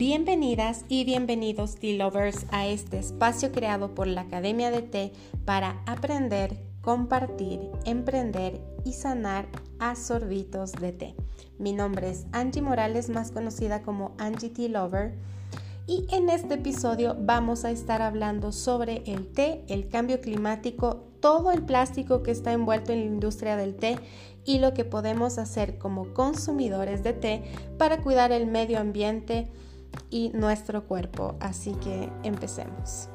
Bienvenidas y bienvenidos Tea Lovers a este espacio creado por la Academia de Té para aprender, compartir, emprender y sanar a sorbitos de té. Mi nombre es Angie Morales, más conocida como Angie Tea Lover. Y en este episodio vamos a estar hablando sobre el té, el cambio climático, todo el plástico que está envuelto en la industria del té y lo que podemos hacer como consumidores de té para cuidar el medio ambiente y nuestro cuerpo. Así que empecemos.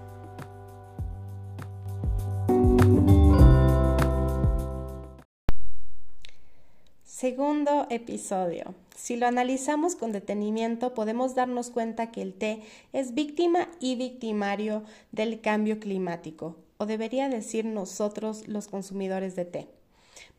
Segundo episodio. Si lo analizamos con detenimiento, podemos darnos cuenta que el té es víctima y victimario del cambio climático, o debería decir nosotros los consumidores de té.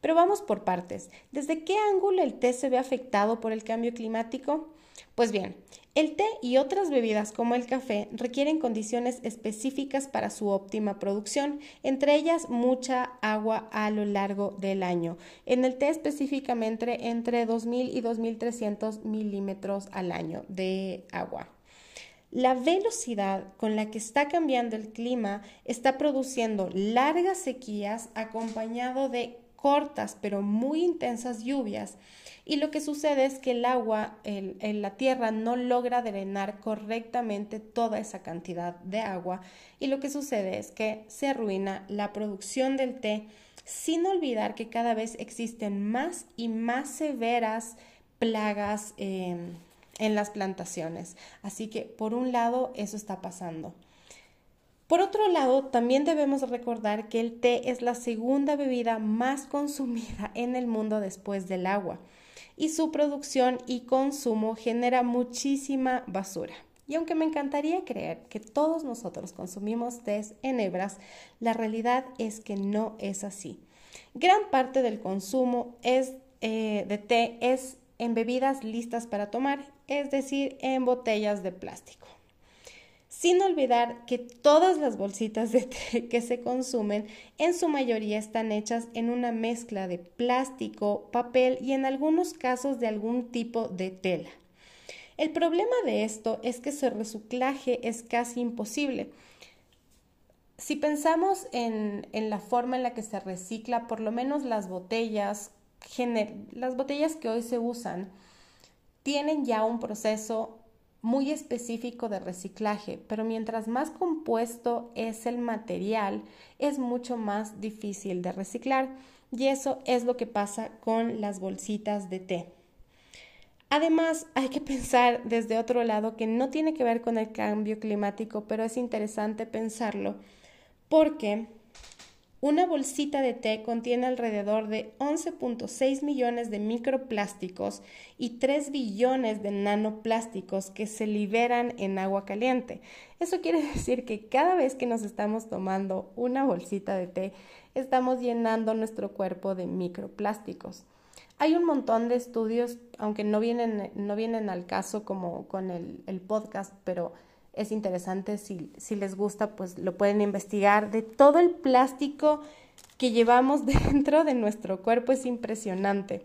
Pero vamos por partes. ¿Desde qué ángulo el té se ve afectado por el cambio climático? Pues bien, el té y otras bebidas como el café requieren condiciones específicas para su óptima producción, entre ellas mucha agua a lo largo del año. En el té específicamente entre 2.000 y 2.300 milímetros al año de agua. La velocidad con la que está cambiando el clima está produciendo largas sequías acompañado de cortas pero muy intensas lluvias y lo que sucede es que el agua en la tierra no logra drenar correctamente toda esa cantidad de agua y lo que sucede es que se arruina la producción del té sin olvidar que cada vez existen más y más severas plagas em, en las plantaciones. Así que por un lado eso está pasando. Por otro lado, también debemos recordar que el té es la segunda bebida más consumida en el mundo después del agua y su producción y consumo genera muchísima basura. Y aunque me encantaría creer que todos nosotros consumimos té en hebras, la realidad es que no es así. Gran parte del consumo eh, de té es en bebidas listas para tomar, es decir, en botellas de plástico sin olvidar que todas las bolsitas de té que se consumen en su mayoría están hechas en una mezcla de plástico, papel y en algunos casos de algún tipo de tela. El problema de esto es que su reciclaje es casi imposible. Si pensamos en, en la forma en la que se recicla, por lo menos las botellas, las botellas que hoy se usan, tienen ya un proceso muy específico de reciclaje, pero mientras más compuesto es el material, es mucho más difícil de reciclar. Y eso es lo que pasa con las bolsitas de té. Además, hay que pensar desde otro lado que no tiene que ver con el cambio climático, pero es interesante pensarlo porque una bolsita de té contiene alrededor de 11.6 millones de microplásticos y 3 billones de nanoplásticos que se liberan en agua caliente. Eso quiere decir que cada vez que nos estamos tomando una bolsita de té, estamos llenando nuestro cuerpo de microplásticos. Hay un montón de estudios, aunque no vienen, no vienen al caso como con el, el podcast, pero es interesante, si, les gusta, pues lo pueden investigar, de todo el plástico que llevamos dentro de nuestro cuerpo, es impresionante.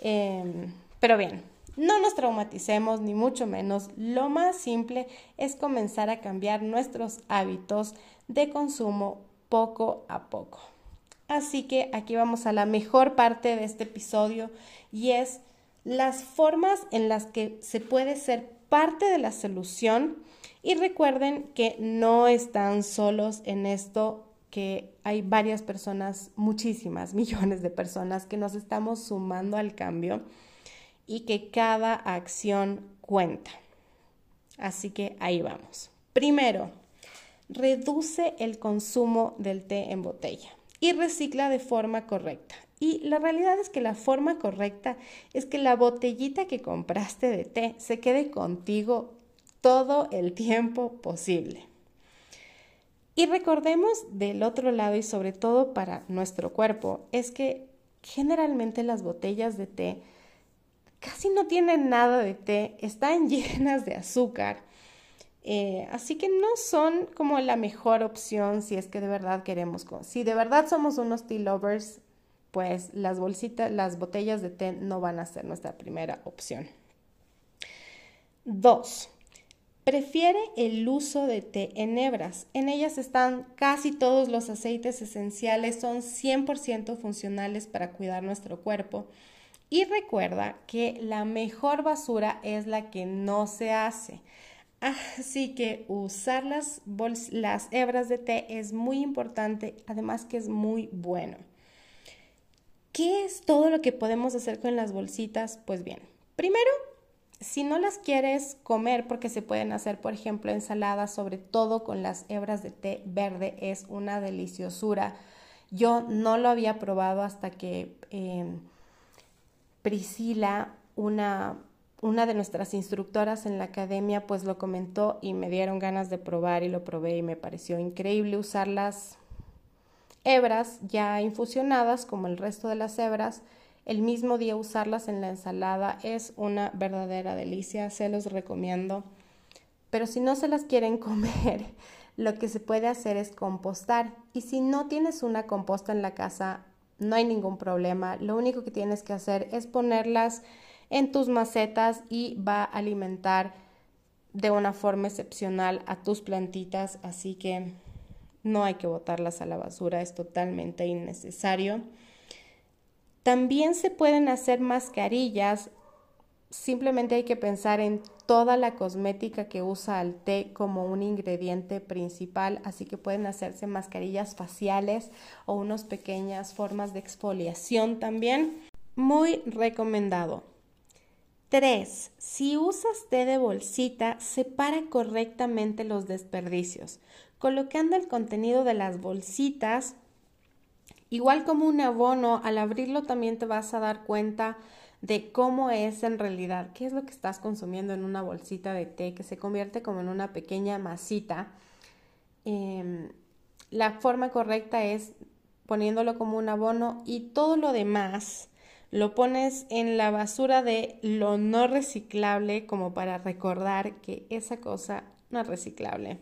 Em, pero bien, no nos traumaticemos, ni mucho menos. Lo más simple es comenzar a cambiar nuestros hábitos de consumo poco a poco. Así que aquí vamos a la mejor parte de este episodio y es las formas en las que se puede ser parte de la solución y recuerden que no están solos en esto, que hay varias personas, muchísimas millones de personas que nos estamos sumando al cambio y que cada acción cuenta. Así que ahí vamos. Primero, reduce el consumo del té en botella y recicla de forma correcta. Y la realidad es que la forma correcta es que la botellita que compraste de té se quede contigo todo el tiempo posible. Y recordemos del otro lado y sobre todo para nuestro cuerpo, es que generalmente las botellas de té casi no tienen nada de té, están llenas de azúcar. Eh, así que no son como la mejor opción si es que de verdad queremos, si de verdad somos unos tea lovers, pues las bolsitas, las botellas de té no van a ser nuestra primera opción. Dos, Prefiere el uso de té en hebras. En ellas están casi todos los aceites esenciales, son 100% funcionales para cuidar nuestro cuerpo. Y recuerda que la mejor basura es la que no se hace. Así que usar las, las hebras de té es muy importante, además que es muy bueno. ¿Qué es todo lo que podemos hacer con las bolsitas? Pues bien, primero, si no las quieres comer, porque se pueden hacer, por ejemplo, ensaladas, sobre todo con las hebras de té verde, es una deliciosura. Yo no lo había probado hasta que em, Priscila, una, una de nuestras instructoras en la academia, pues lo comentó y me dieron ganas de probar y lo probé y me pareció increíble usar las hebras ya infusionadas como el resto de las hebras. El mismo día usarlas en la ensalada es una verdadera delicia, se los recomiendo. Pero si no se las quieren comer, lo que se puede hacer es compostar. Y si no tienes una composta en la casa, no hay ningún problema. Lo único que tienes que hacer es ponerlas en tus macetas y va a alimentar de una forma excepcional a tus plantitas, así que no hay que botarlas a la basura, es totalmente innecesario. También se pueden hacer mascarillas, simplemente hay que pensar en toda la cosmética que usa el té como un ingrediente principal, así que pueden hacerse mascarillas faciales o unas pequeñas formas de exfoliación también. Muy recomendado. 3. Si usas té de bolsita, separa correctamente los desperdicios, colocando el contenido de las bolsitas, igual como un abono, al abrirlo también te vas a dar cuenta de cómo es en realidad, qué es lo que estás consumiendo en una bolsita de té que se convierte como en una pequeña masita. Em, la forma correcta es poniéndolo como un abono y todo lo demás lo pones en la basura de lo no reciclable como para recordar que esa cosa no es reciclable.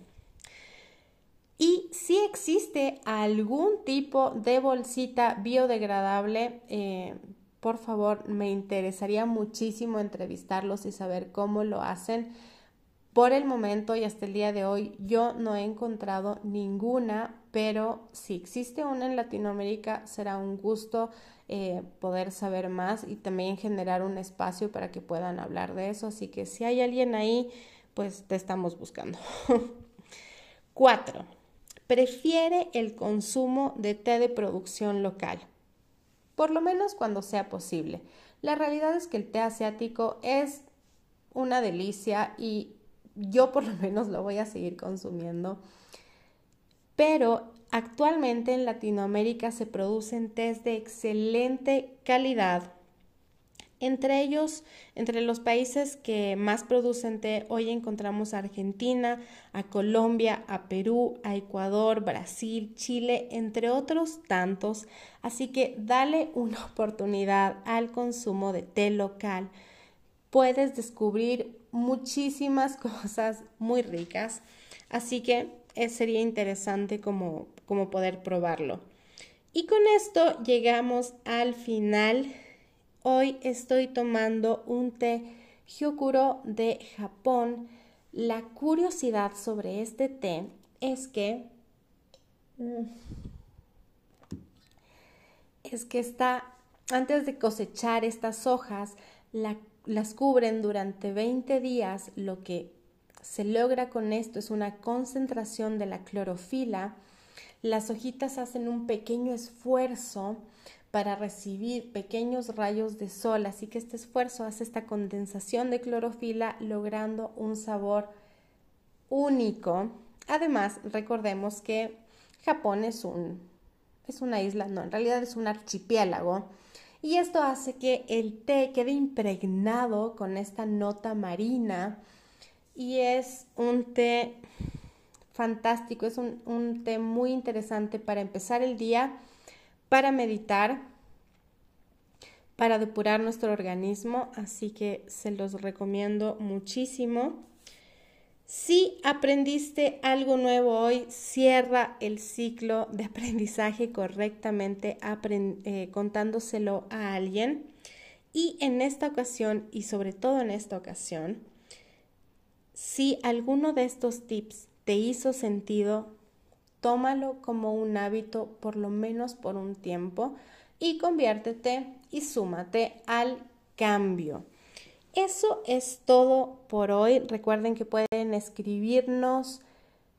Y si existe algún tipo de bolsita biodegradable, eh, por favor, me interesaría muchísimo entrevistarlos y saber cómo lo hacen. Por el momento y hasta el día de hoy yo no he encontrado ninguna, pero si existe una en Latinoamérica será un gusto eh, poder saber más y también generar un espacio para que puedan hablar de eso. Así que si hay alguien ahí, pues te estamos buscando. Cuatro, prefiere el consumo de té de producción local por lo menos cuando sea posible. La realidad es que el té asiático es una delicia y yo por lo menos lo voy a seguir consumiendo. Pero actualmente en Latinoamérica se producen tés de excelente calidad entre ellos, entre los países que más producen té, hoy encontramos a Argentina, a Colombia, a Perú, a Ecuador, Brasil, Chile, entre otros tantos. Así que dale una oportunidad al consumo de té local. Puedes descubrir muchísimas cosas muy ricas. Así que eh, sería interesante como, como poder probarlo. Y con esto llegamos al final Hoy estoy tomando un té Hyokuro de Japón. La curiosidad sobre este té es que mm, es que está antes de cosechar estas hojas las cubren durante 20 días. Lo que se logra con esto es una concentración de la clorofila. Las hojitas hacen un pequeño esfuerzo para recibir pequeños rayos de sol, así que este esfuerzo hace esta condensación de clorofila logrando un sabor único. Además, recordemos que Japón es un es una isla, no, en realidad es un archipiélago. Y esto hace que el té quede impregnado con esta nota marina y es un té fantástico, es un, un té muy interesante para empezar el día para meditar, para depurar nuestro organismo, así que se los recomiendo muchísimo. Si aprendiste algo nuevo hoy, cierra el ciclo de aprendizaje correctamente eh, contándoselo a alguien. Y en esta ocasión, y sobre todo en esta ocasión, Si alguno de estos tips te hizo sentido, tómalo como un hábito por lo menos por un tiempo y conviértete y súmate al cambio. Eso es todo por hoy. Recuerden que pueden escribirnos,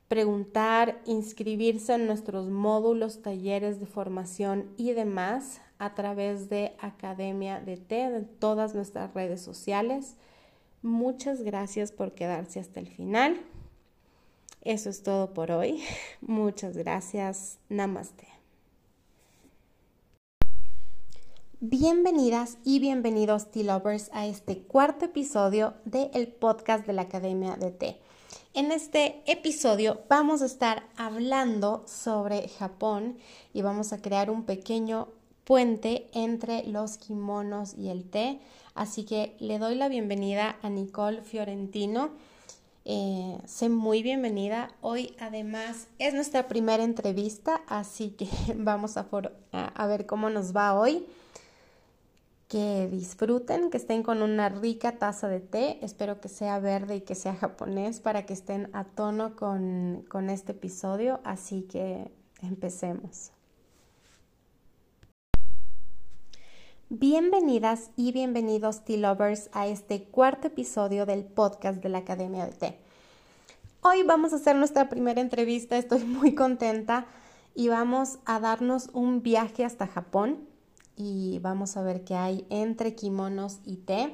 preguntar, inscribirse en nuestros módulos, talleres de formación y demás a través de Academia de T, de todas nuestras redes sociales. Muchas gracias por quedarse hasta el final. Eso es todo por hoy. Muchas gracias. Namaste. Bienvenidas y bienvenidos Tea Lovers a este cuarto episodio del podcast de la Academia de Té. En este episodio vamos a estar hablando sobre Japón y vamos a crear un pequeño puente entre los kimonos y el té. Así que le doy la bienvenida a Nicole Fiorentino. Eh, sé muy bienvenida. Hoy además es nuestra primera entrevista, así que vamos a, a ver cómo nos va hoy que disfruten, que estén con una rica taza de té. Espero que sea verde y que sea japonés para que estén a tono con, con este episodio. Así que empecemos. Bienvenidas y bienvenidos Tea Lovers a este cuarto episodio del podcast de la Academia de Té. Hoy vamos a hacer nuestra primera entrevista, estoy muy contenta y vamos a darnos un viaje hasta Japón y vamos a ver qué hay entre kimonos y té.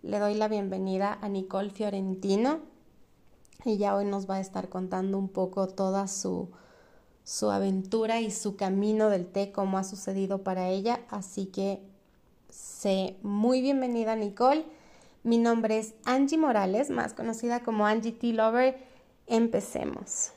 Le doy la bienvenida a Nicole Fiorentino. Ella hoy nos va a estar contando un poco toda su, su aventura y su camino del té, cómo ha sucedido para ella. Así que sé muy bienvenida Nicole. Mi nombre es Angie Morales, más conocida como Angie T. Lover. Empecemos.